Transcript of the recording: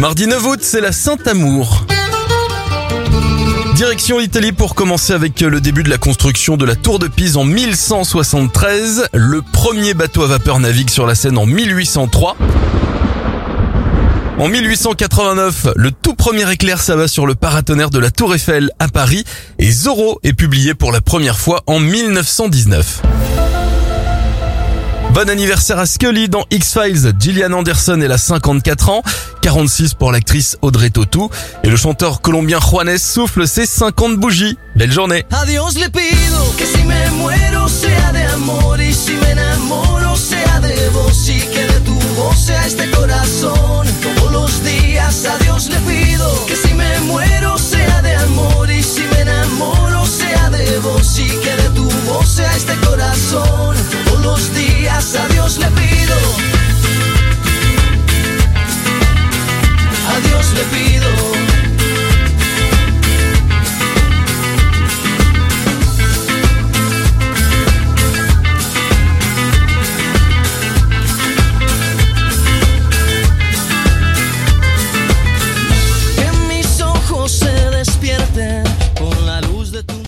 Mardi 9 août, c'est la Saint-Amour. Direction l'Italie pour commencer avec le début de la construction de la Tour de Pise en 1173. Le premier bateau à vapeur navigue sur la Seine en 1803. En 1889, le tout premier éclair s'abat sur le paratonnerre de la Tour Eiffel à Paris et Zorro est publié pour la première fois en 1919. Bon anniversaire à Scully dans X-Files. Gillian Anderson elle a 54 ans, 46 pour l'actrice Audrey Tautou et le chanteur colombien Juanes souffle ses 50 bougies. Belle journée. más a Dios le pido.